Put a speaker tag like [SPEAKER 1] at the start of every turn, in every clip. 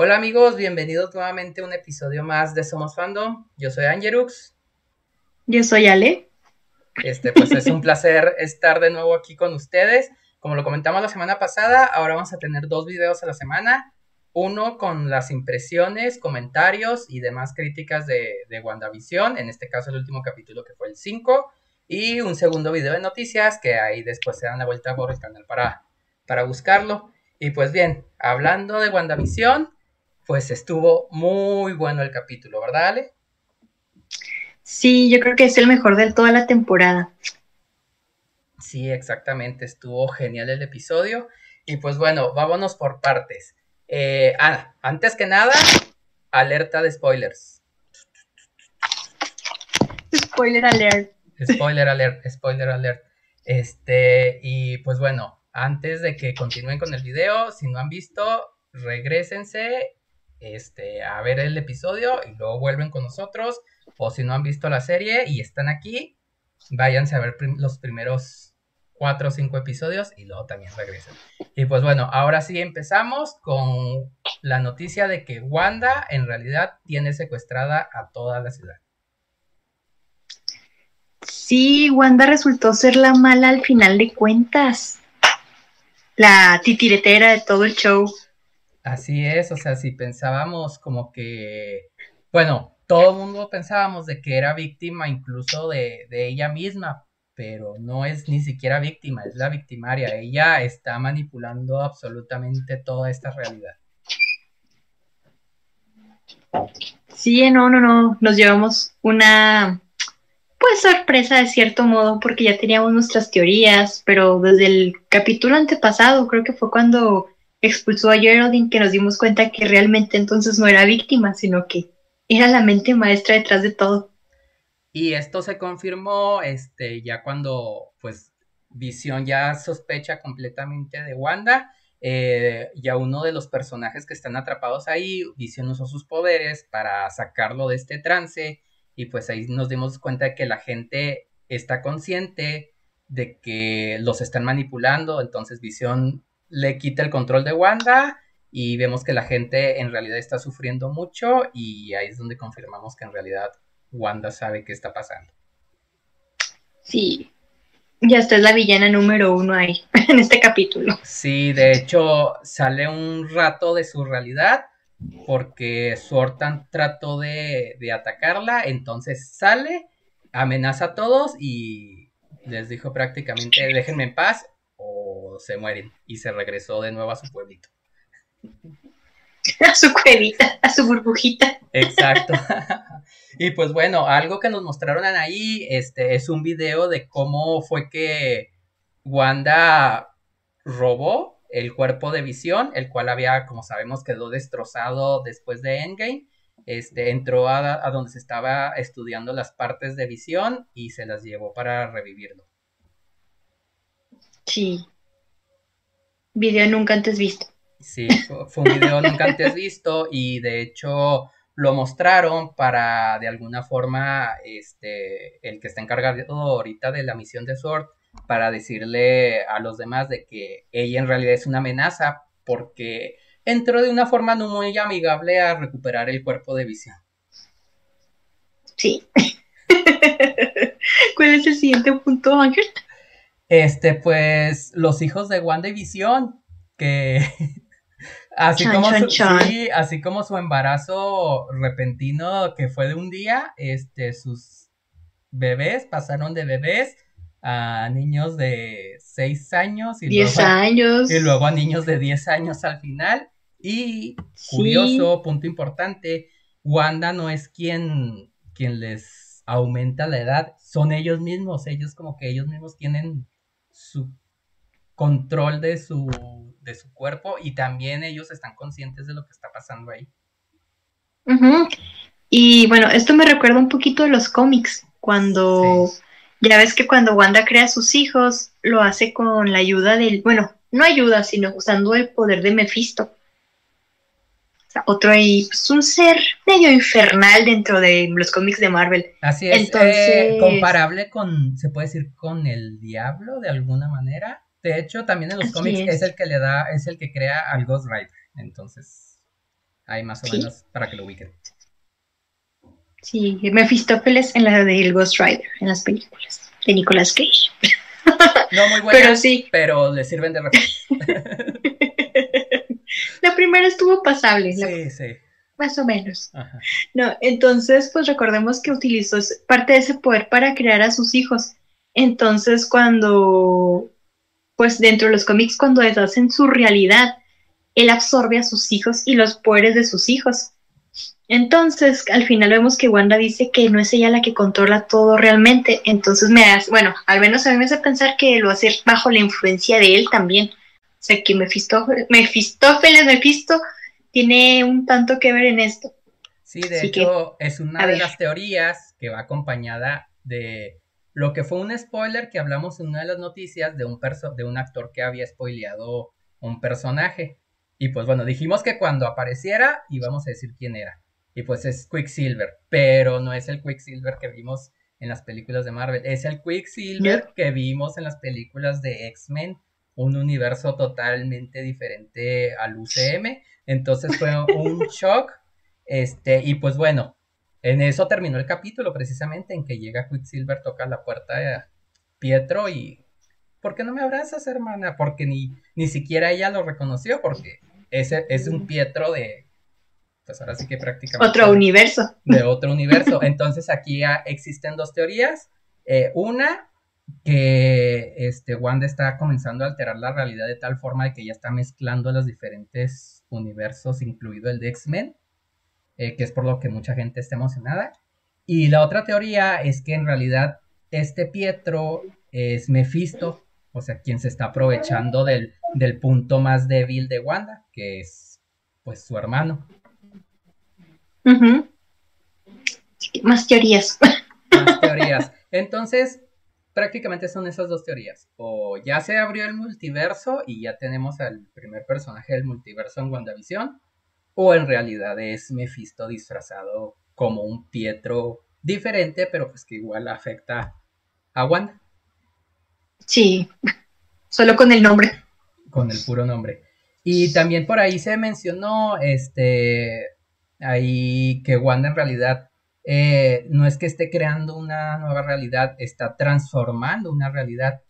[SPEAKER 1] Hola amigos, bienvenidos nuevamente a un episodio más de Somos Fandom. Yo soy Angerux.
[SPEAKER 2] Yo soy Ale.
[SPEAKER 1] Este, pues es un placer estar de nuevo aquí con ustedes. Como lo comentamos la semana pasada, ahora vamos a tener dos videos a la semana. Uno con las impresiones, comentarios y demás críticas de, de WandaVision. En este caso, el último capítulo que fue el 5. Y un segundo video de noticias que ahí después se dan la vuelta por el canal para, para buscarlo. Y pues bien, hablando de WandaVision, pues estuvo muy bueno el capítulo, ¿verdad, Ale?
[SPEAKER 2] Sí, yo creo que es el mejor de toda la temporada.
[SPEAKER 1] Sí, exactamente, estuvo genial el episodio. Y pues bueno, vámonos por partes. Eh, ah, antes que nada, alerta de spoilers.
[SPEAKER 2] Spoiler alert.
[SPEAKER 1] Spoiler alert, spoiler alert. Este, y pues bueno, antes de que continúen con el video, si no han visto, regresense este, a ver el episodio y luego vuelven con nosotros. O si no han visto la serie y están aquí, váyanse a ver los primeros cuatro o cinco episodios y luego también regresen. Y pues bueno, ahora sí empezamos con la noticia de que Wanda en realidad tiene secuestrada a toda la ciudad.
[SPEAKER 2] Sí, Wanda resultó ser la mala al final de cuentas. La titiretera de todo el show.
[SPEAKER 1] Así es, o sea, si pensábamos como que, bueno, todo el mundo pensábamos de que era víctima incluso de, de ella misma, pero no es ni siquiera víctima, es la victimaria. Ella está manipulando absolutamente toda esta realidad.
[SPEAKER 2] Sí, no, no, no, nos llevamos una, pues sorpresa de cierto modo, porque ya teníamos nuestras teorías, pero desde el capítulo antepasado, creo que fue cuando expulsó a Geraldine que nos dimos cuenta que realmente entonces no era víctima, sino que era la mente maestra detrás de todo.
[SPEAKER 1] Y esto se confirmó este, ya cuando pues Visión ya sospecha completamente de Wanda. Eh, ya uno de los personajes que están atrapados ahí, Visión usó sus poderes para sacarlo de este trance y pues ahí nos dimos cuenta de que la gente está consciente de que los están manipulando, entonces Visión le quita el control de Wanda y vemos que la gente en realidad está sufriendo mucho y ahí es donde confirmamos que en realidad Wanda sabe qué está pasando.
[SPEAKER 2] Sí, ya está es la villana número uno ahí, en este capítulo.
[SPEAKER 1] Sí, de hecho sale un rato de su realidad porque Sortan trató de, de atacarla, entonces sale, amenaza a todos y les dijo prácticamente déjenme en paz se mueren y se regresó de nuevo a su pueblito.
[SPEAKER 2] A su cuevita, a su burbujita.
[SPEAKER 1] Exacto. y pues bueno, algo que nos mostraron ahí este, es un video de cómo fue que Wanda robó el cuerpo de visión, el cual había, como sabemos, quedó destrozado después de Endgame. Este, entró a, a donde se estaba estudiando las partes de visión y se las llevó para revivirlo.
[SPEAKER 2] Sí. Video nunca antes visto.
[SPEAKER 1] Sí, fue un video nunca antes visto y de hecho lo mostraron para de alguna forma este el que está encargado ahorita de la misión de Sword para decirle a los demás de que ella en realidad es una amenaza porque entró de una forma no muy amigable a recuperar el cuerpo de visión.
[SPEAKER 2] Sí. ¿Cuál es el siguiente punto, Ángel?
[SPEAKER 1] Este, pues, los hijos de Wanda y Visión, que así como su, así como su embarazo repentino que fue de un día, este, sus bebés pasaron de bebés a niños de 6 años y
[SPEAKER 2] 10 años.
[SPEAKER 1] y luego a niños de 10 años al final. Y curioso, punto importante, Wanda no es quien quien les aumenta la edad, son ellos mismos, ellos como que ellos mismos tienen su control de su, de su cuerpo y también ellos están conscientes de lo que está pasando ahí.
[SPEAKER 2] Y bueno, esto me recuerda un poquito de los cómics, cuando ya ves que cuando Wanda crea a sus hijos, lo hace con la ayuda del, bueno, no ayuda, sino usando el poder de Mephisto. Otro ahí, pues un ser medio infernal dentro de los cómics de Marvel.
[SPEAKER 1] Así es, eh, comparable con, se puede decir, con el diablo de alguna manera. De hecho, también en los cómics es. el que le da, es el que crea al Ghost Rider. Entonces, Ahí más o menos para que lo ubiquen.
[SPEAKER 2] Sí, Mephistófeles en la de Ghost Rider, en las películas de Nicolas Cage.
[SPEAKER 1] No muy buenas, pero, sí. pero le sirven de referencia.
[SPEAKER 2] la primera estuvo pasable.
[SPEAKER 1] Sí, sí.
[SPEAKER 2] Más o menos. No, entonces, pues recordemos que utilizó parte de ese poder para crear a sus hijos. Entonces, cuando, pues dentro de los cómics, cuando deshacen su realidad, él absorbe a sus hijos y los poderes de sus hijos. Entonces, al final vemos que Wanda dice que no es ella la que controla todo realmente. Entonces me hace, bueno, al menos a mí me hace pensar que lo hace bajo la influencia de él también. Sea, que Mefistófeles, Mefistófeles, Mefisto, tiene un tanto que ver en esto.
[SPEAKER 1] Sí, de hecho, es una de las teorías que va acompañada de lo que fue un spoiler que hablamos en una de las noticias de un, de un actor que había spoileado un personaje. Y pues bueno, dijimos que cuando apareciera íbamos a decir quién era. Y pues es Quicksilver, pero no es el Quicksilver que vimos en las películas de Marvel, es el Quicksilver que vimos en las películas de X-Men, un universo totalmente diferente al UCM. Entonces fue un shock. Este, y pues bueno, en eso terminó el capítulo, precisamente, en que llega Quicksilver, toca la puerta de Pietro y. ¿Por qué no me abrazas, hermana? Porque ni, ni siquiera ella lo reconoció, porque ese es un Pietro de. Pues ahora sí que prácticamente.
[SPEAKER 2] Otro universo.
[SPEAKER 1] De otro universo. Entonces aquí ya existen dos teorías. Eh, una, que este, Wanda está comenzando a alterar la realidad de tal forma de que ya está mezclando los diferentes universos, incluido el de X-Men, eh, que es por lo que mucha gente está emocionada. Y la otra teoría es que en realidad este Pietro es Mephisto, o sea, quien se está aprovechando del, del punto más débil de Wanda, que es pues su hermano.
[SPEAKER 2] Más teorías.
[SPEAKER 1] Más teorías. Entonces, prácticamente son esas dos teorías. O ya se abrió el multiverso y ya tenemos al primer personaje del multiverso en WandaVision, o en realidad es Mephisto disfrazado como un Pietro diferente, pero pues que igual afecta a Wanda.
[SPEAKER 2] Sí, solo con el nombre.
[SPEAKER 1] Con el puro nombre. Y también por ahí se mencionó, este, ahí que Wanda en realidad eh, no es que esté creando una nueva realidad, está transformando una realidad.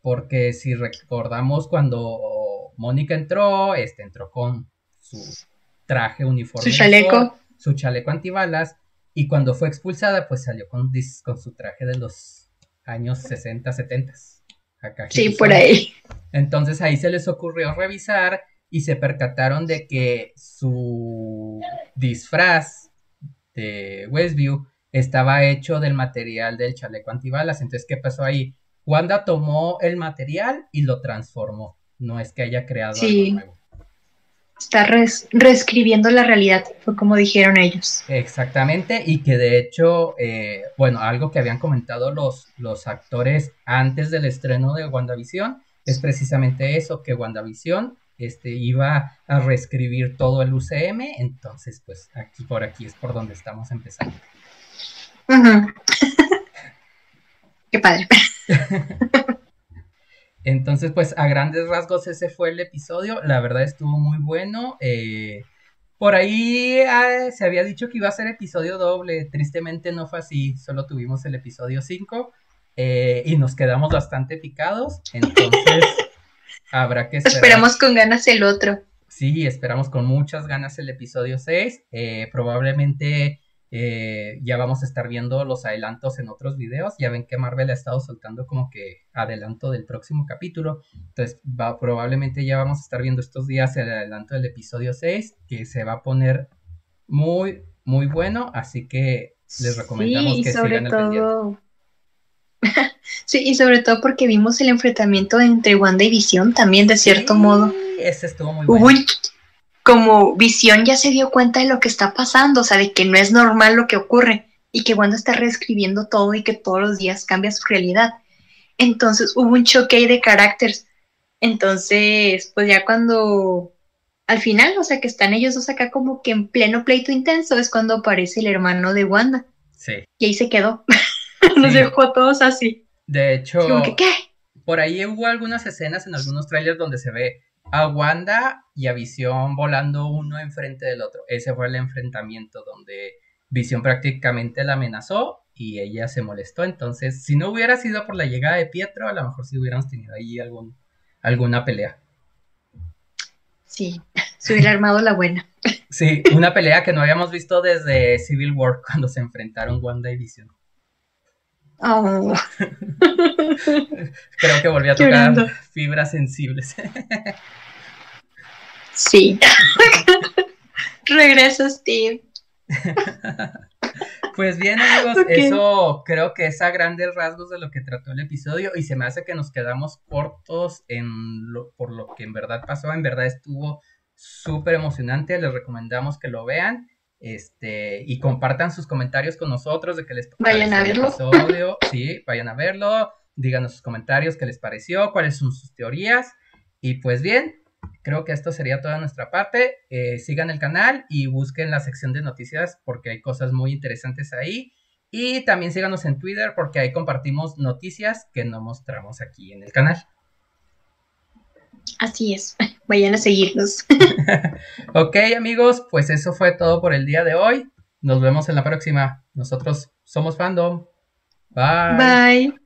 [SPEAKER 1] Porque si recordamos cuando Mónica entró, este entró con su traje uniforme.
[SPEAKER 2] Su chaleco.
[SPEAKER 1] Su chaleco antibalas. Y cuando fue expulsada, pues salió con, con su traje de los años 60, 70.
[SPEAKER 2] sí, por ahí.
[SPEAKER 1] Entonces ahí se les ocurrió revisar y se percataron de que su disfraz de Westview estaba hecho del material del chaleco antibalas. Entonces, ¿qué pasó ahí? Wanda tomó el material y lo transformó. No es que haya creado algo nuevo.
[SPEAKER 2] Está reescribiendo la realidad, fue como dijeron ellos.
[SPEAKER 1] Exactamente, y que de hecho, eh, bueno, algo que habían comentado los, los actores antes del estreno de WandaVision es precisamente eso, que WandaVision este, iba a reescribir todo el UCM, entonces pues aquí por aquí es por donde estamos empezando.
[SPEAKER 2] Qué padre.
[SPEAKER 1] entonces pues a grandes rasgos ese fue el episodio, la verdad estuvo muy bueno. Eh, por ahí ah, se había dicho que iba a ser episodio doble, tristemente no fue así, solo tuvimos el episodio 5 eh, y nos quedamos bastante picados, entonces... Habrá que
[SPEAKER 2] esperar. Esperamos con ganas el otro.
[SPEAKER 1] Sí, esperamos con muchas ganas el episodio 6. Eh, probablemente eh, ya vamos a estar viendo los adelantos en otros videos. Ya ven que Marvel ha estado soltando como que adelanto del próximo capítulo. Entonces, va, probablemente ya vamos a estar viendo estos días el adelanto del episodio 6, que se va a poner muy, muy bueno. Así que les recomendamos que sigan el pendiente.
[SPEAKER 2] Sí, y sobre todo porque vimos el enfrentamiento entre Wanda y Visión también, de cierto modo.
[SPEAKER 1] Ese estuvo muy bueno.
[SPEAKER 2] como Visión ya se dio cuenta de lo que está pasando, o sea, de que no es normal lo que ocurre y que Wanda está reescribiendo todo y que todos los días cambia su realidad. Entonces hubo un choque ahí de caracteres. Entonces, pues ya cuando al final, o sea, que están ellos dos acá como que en pleno pleito intenso, es cuando aparece el hermano de Wanda.
[SPEAKER 1] Sí.
[SPEAKER 2] Y ahí se quedó. Nos dejó a todos así.
[SPEAKER 1] De hecho, por ahí hubo algunas escenas en algunos trailers donde se ve a Wanda y a Visión volando uno enfrente del otro. Ese fue el enfrentamiento donde Visión prácticamente la amenazó y ella se molestó. Entonces, si no hubiera sido por la llegada de Pietro, a lo mejor sí hubiéramos tenido ahí algún, alguna pelea.
[SPEAKER 2] Sí, se hubiera armado la buena.
[SPEAKER 1] Sí, una pelea que no habíamos visto desde Civil War cuando se enfrentaron Wanda y Vision. Oh. Creo que volví a tocar fibras sensibles.
[SPEAKER 2] sí. Regresa Steve.
[SPEAKER 1] Pues bien, amigos, eso creo que es a grandes rasgos de lo que trató el episodio y se me hace que nos quedamos cortos en por lo que en verdad pasó. En verdad estuvo súper emocionante, les recomendamos que lo vean este y compartan sus comentarios con nosotros de que les
[SPEAKER 2] vayan a verlo.
[SPEAKER 1] Episodio. Sí, vayan a verlo, díganos sus comentarios qué les pareció, cuáles son sus teorías y pues bien, creo que esto sería toda nuestra parte. Eh, sigan el canal y busquen la sección de noticias porque hay cosas muy interesantes ahí. Y también síganos en Twitter porque ahí compartimos noticias que no mostramos aquí en el canal.
[SPEAKER 2] Así es, vayan a seguirnos.
[SPEAKER 1] ok amigos, pues eso fue todo por el día de hoy. Nos vemos en la próxima. Nosotros somos fandom. Bye.
[SPEAKER 2] Bye.